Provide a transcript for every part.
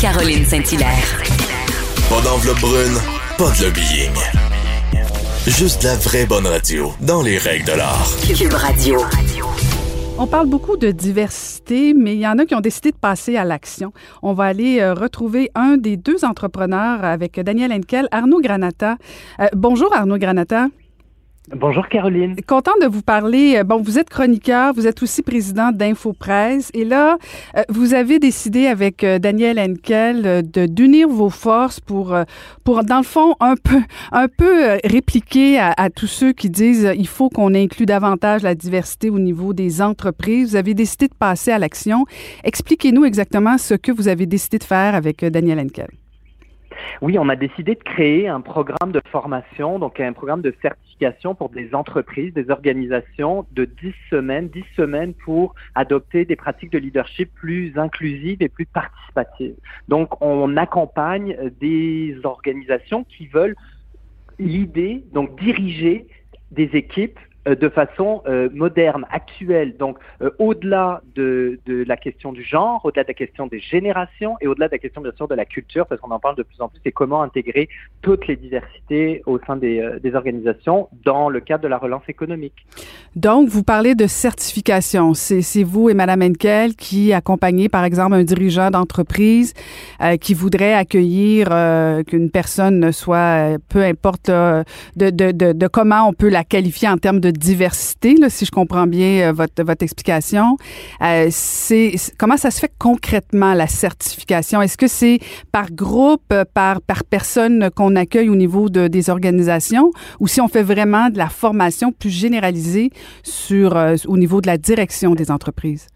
Caroline Saint-Hilaire. Pas d'enveloppe brune, pas de lobbying. Juste la vraie bonne radio, dans les règles de l'art. Cube Radio. On parle beaucoup de diversité, mais il y en a qui ont décidé de passer à l'action. On va aller euh, retrouver un des deux entrepreneurs avec Daniel Henkel, Arnaud Granata. Euh, bonjour Arnaud Granata. Bonjour Caroline. Content de vous parler. Euh, bon, vous êtes chroniqueur, vous êtes aussi président d'InfoPresse et là, euh, vous avez décidé avec euh, Daniel Henkel de d'unir vos forces pour, pour, dans le fond, un peu, un peu répliquer à, à tous ceux qui disent il faut qu'on inclue davantage la diversité au niveau des entreprises. Vous avez décidé de passer à l'action. Expliquez-nous exactement ce que vous avez décidé de faire avec Daniel Henkel. Oui, on a décidé de créer un programme de formation, donc un programme de certification pour des entreprises, des organisations de 10 semaines, 10 semaines pour adopter des pratiques de leadership plus inclusives et plus participatives. Donc, on accompagne des organisations qui veulent l'idée, donc diriger des équipes de façon euh, moderne, actuelle, donc euh, au-delà de, la question du genre, au-delà de la question des générations et au-delà de la question bien sûr de la culture, parce qu'on en parle de plus en plus, c'est comment intégrer toutes les diversités au sein des, organisations dans le cadre de la relance économique. Donc, vous parlez de certification. C'est vous et Madame Henkel qui accompagnez, par exemple, un dirigeant d'entreprise qui voudrait accueillir qu'une personne soit, peu importe de, de comment on peut la qualifier en termes de diversité, là, si je comprends bien euh, votre, votre explication. Euh, c'est comment ça se fait concrètement la certification? Est-ce que c'est par groupe, euh, par par personne qu'on accueille au niveau de, des organisations, ou si on fait vraiment de la formation plus généralisée sur au niveau de la direction des entreprises?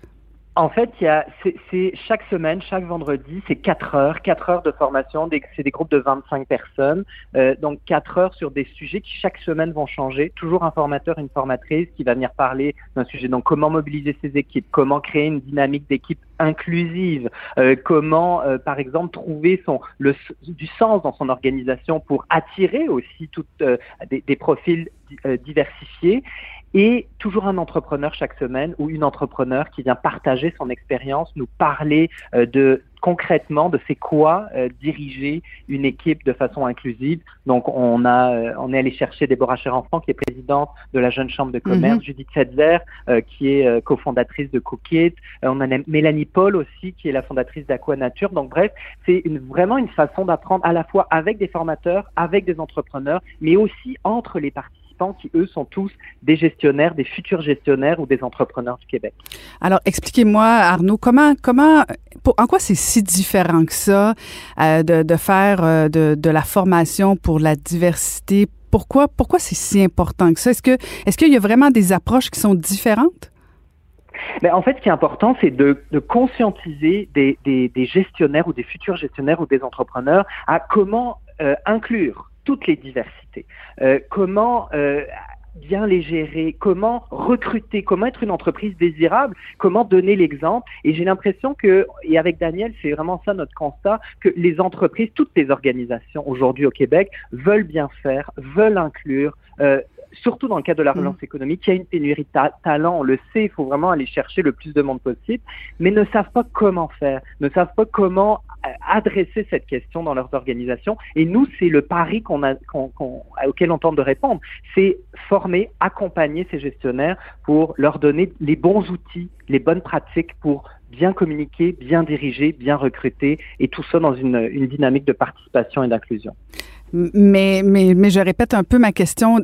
En fait, il y a, c'est, chaque semaine, chaque vendredi, c'est quatre heures, quatre heures de formation. c'est des groupes de 25 personnes, euh, donc quatre heures sur des sujets qui chaque semaine vont changer. Toujours un formateur, une formatrice qui va venir parler d'un sujet. Donc, comment mobiliser ses équipes, comment créer une dynamique d'équipe inclusive, euh, comment, euh, par exemple, trouver son le du sens dans son organisation pour attirer aussi toutes des, profils diversifiés? Et toujours un entrepreneur chaque semaine ou une entrepreneur qui vient partager son expérience, nous parler euh, de concrètement de c'est quoi euh, diriger une équipe de façon inclusive. Donc on a euh, on est allé chercher Déborah Cher-Enfant qui est présidente de la jeune chambre de commerce, mm-hmm. Judith Setzer qui est cofondatrice de Cookit, on a Mélanie Paul aussi qui est la fondatrice d'Aqua Nature. Donc bref, c'est une, vraiment une façon d'apprendre à la fois avec des formateurs, avec des entrepreneurs, mais aussi entre les parties qui, eux, sont tous des gestionnaires, des futurs gestionnaires ou des entrepreneurs du Québec. Alors, expliquez-moi, Arnaud, comment, comment, en quoi c'est si différent que ça euh, de, de, faire euh, de, de, la formation pour la diversité? Pourquoi, pourquoi c'est si important que ça? Est-ce que, est-ce qu'il y a vraiment des approches qui sont différentes? Mais en fait, ce qui est important, c'est de, de conscientiser des, des, des, gestionnaires ou des futurs gestionnaires ou des entrepreneurs à comment euh, inclure toutes les diversités. Euh, comment euh, bien les gérer, comment recruter, comment être une entreprise désirable, comment donner l'exemple. Et j'ai l'impression que, et avec Daniel, c'est vraiment ça notre constat, que les entreprises, toutes les organisations aujourd'hui au Québec veulent bien faire, veulent inclure, euh, surtout dans le cadre de la mm. relance économique, il y a une pénurie de talent, on le sait, il faut vraiment aller chercher le plus de monde possible, mais ne savent pas comment faire, ne savent pas comment euh, adresser cette question dans leurs organisations. Et nous, c'est le pari qu'on a, auquel on tente de répondre, c'est former, accompagner ces gestionnaires pour leur donner les bons outils, les bonnes pratiques pour bien communiquer, bien diriger, bien recruter, et tout ça dans une, une dynamique de participation et d'inclusion. Mais, mais, mais je répète un peu ma question,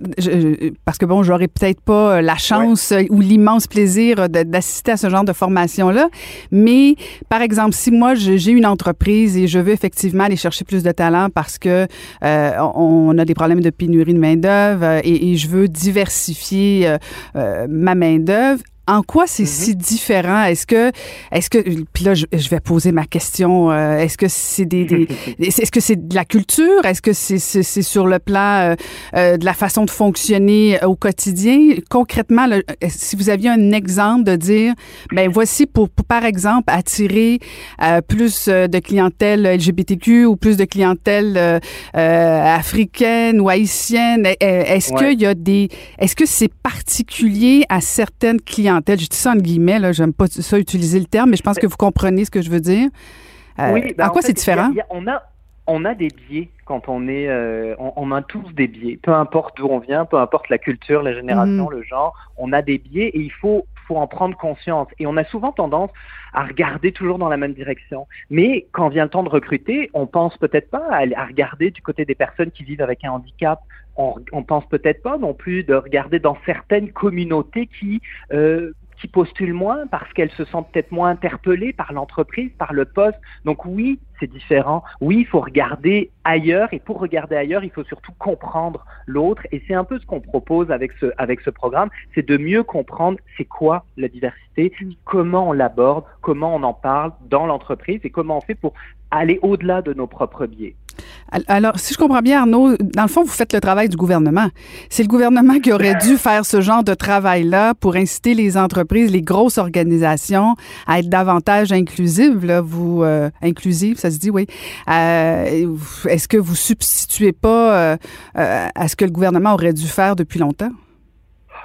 parce que bon, j'aurais peut-être pas la chance ou l'immense plaisir d'assister à ce genre de formation-là. Mais, par exemple, si moi, j'ai une entreprise et je veux effectivement aller chercher plus de talent parce que euh, on a des problèmes de pénurie de main-d'œuvre euh, et, et, je veux diversifier euh, euh ma main-d'œuvre, en quoi c'est mm-hmm. si différent? Est-ce que, est-ce que, puis là, je, vais poser ma question. Euh, est-ce que c'est des, des est-ce que c'est de la culture? Est-ce que c'est, c'est, sur le plan euh, euh, de la façon de fonctionner au quotidien? Concrètement, si vous aviez un exemple de dire, ben voici pour, par exemple attirer plus de clientèle LGBTQ ou plus de clientèle africaine ou haïtienne, est-ce qu'il y a des, est-ce que c'est particulier à certaines clientèles? Je dis ça en guillemets, là, j'aime pas ça utiliser le terme, mais je pense que vous comprenez ce que je veux dire. oui, ben, en, quoi c'est différent? on a on a des biais quand on est, euh, on, a tous des biais, peu importe d'où on vient, peu importe la culture, la génération, mhm. le genre, on a des biais et il faut, faut en prendre conscience. Et on a souvent tendance à regarder toujours dans la même direction. Mais quand vient le temps de recruter, on pense peut-être pas à, regarder du côté des personnes qui vivent avec un handicap. On, on pense peut-être pas non plus de regarder dans certaines communautés qui euh, qui postulent moins parce qu'elles se sentent peut-être moins interpellées par l'entreprise, par le poste. Donc oui, c'est différent. Oui, il faut regarder ailleurs et pour regarder ailleurs, il faut surtout comprendre l'autre et c'est un peu ce qu'on propose avec ce avec ce programme, c'est de mieux comprendre c'est quoi la diversité, comment on l'aborde, comment on en parle dans l'entreprise et comment on fait pour aller au-delà de nos propres biais. Alors, si je comprends bien, Arnaud, dans le fond, vous faites le travail du gouvernement. C'est le gouvernement qui aurait dû faire ce genre de travail-là pour inciter les entreprises, les grosses organisations à être davantage inclusives. Là, vous euh, inclusives, ça se dit, oui. Euh, est-ce que vous substituez pas euh, à ce que le gouvernement aurait dû faire depuis longtemps?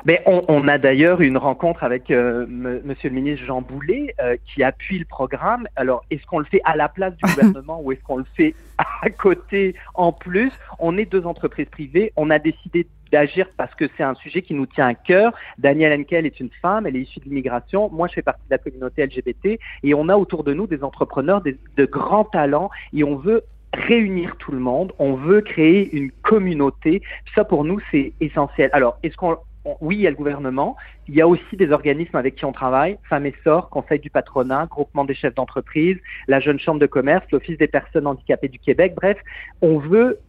Mais on, on, a d'ailleurs une rencontre avec euh, Monsieur le ministre Jean Boulet euh, qui appuie le programme. Alors, est-ce qu'on le fait à la place du gouvernement ou est-ce qu'on le fait à côté en plus? On est deux entreprises privées. On a décidé d'agir parce que c'est un sujet qui nous tient à cœur. Danielle Henkel est une femme, elle est issue de l'immigration. Moi, je fais partie de la communauté LGBT et on a autour de nous des entrepreneurs des, de grands talents et on veut réunir tout le monde, on veut créer une communauté. Ça, pour nous, c'est essentiel. Alors, est-ce qu'on oui, il y a le gouvernement, il y a aussi des organismes avec qui on travaille, Femmes et Sort, Conseil du patronat, Groupement des chefs d'entreprise, la Jeune Chambre de commerce, l'Office des personnes handicapées du Québec. Bref, on veut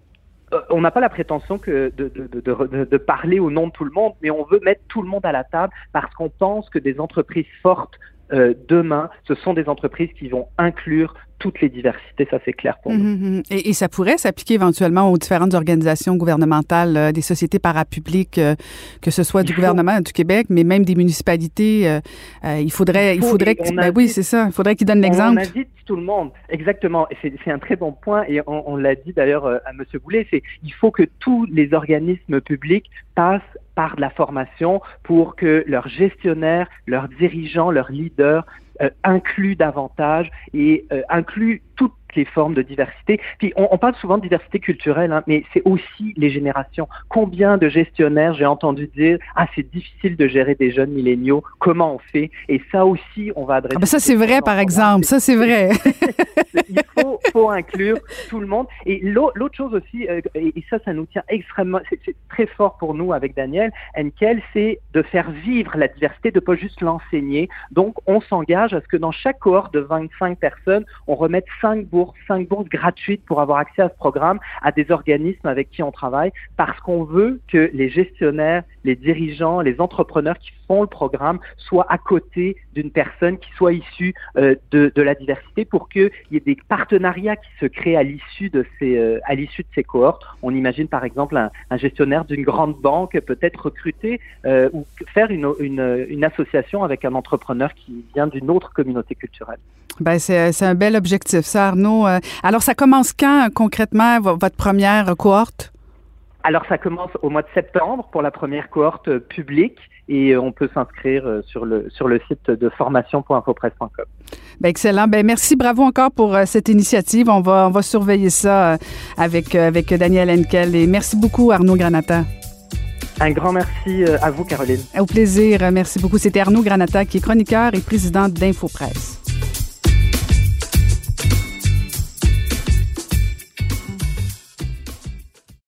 euh, on n'a pas la prétention de, parler au nom de tout le monde, mais on veut mettre tout le monde à la table parce qu'on pense que des entreprises fortes euh, demain, ce sont des entreprises qui vont inclure toutes les diversités, ça c'est clair pour nous. Mhm, mhm. et, ça pourrait s'appliquer éventuellement aux différentes organisations gouvernementales, euh, des sociétés parapubliques, euh, que ce soit du gouvernement du Québec, mais même des municipalités. il faudrait, il, faudrait que, ben oui, c'est ça. Il faudrait qu'ils donnent l'exemple. On invite tout le monde, exactement. C'est un très bon point et on, on l'a dit d'ailleurs à M. Boulet. C'est il faut que tous les organismes publics passent par de la formation pour que leurs gestionnaires, leurs dirigeants, leurs leaders euh, incluent davantage et euh, incluent toutes les formes de diversité. Puis on, on parle souvent de diversité culturelle, hein, mais c'est aussi les générations. Combien de gestionnaires j'ai entendu dire ah c'est difficile de gérer des jeunes milléniaux, comment on fait? Et ça aussi on va adresser. Ah ben ça c'est vrai par exemple, ça c'est vrai. Faut, inclure tout le monde. Et l'autre chose aussi, euh, et ça ça nous tient extrêmement, c'est très fort pour nous avec Daniel Henkel, c'est de faire vivre la diversité, de pas juste l'enseigner. Donc on s'engage à ce que dans chaque cohorte de 25 personnes, on remette 5 bourses cinq bourses gratuites pour avoir accès à ce programme à des organismes avec qui on travaille parce qu'on veut que les gestionnaires, les dirigeants, les entrepreneurs qui font le programme soient à côté d'une personne qui soit issue euh, de, de, la diversité pour qu'il y ait des partenariats qui se créent à l'issue de ces euh, à l'issue de ces cohortes. On imagine par exemple un, un gestionnaire d'une grande banque peut-être recruter euh, ou faire une, une, une association avec un entrepreneur qui vient d'une autre communauté culturelle. Ben c'est un bel objectif, ça, Arnaud. Alors, ça commence quand concrètement votre première cohorte? Alors, ça commence au mois de septembre pour la première cohorte publique et euh, on peut s'inscrire sur le, sur le site de formation.infopresse.com. Ben excellent. Ben merci, bravo encore pour cette initiative. On va, on va surveiller ça avec, avec Daniel Henkel et merci beaucoup, Arnaud Granata. Un grand merci à vous, Caroline. Au plaisir. Merci beaucoup. C'était Arnaud Granata qui est chroniqueur et président d'InfoPresse.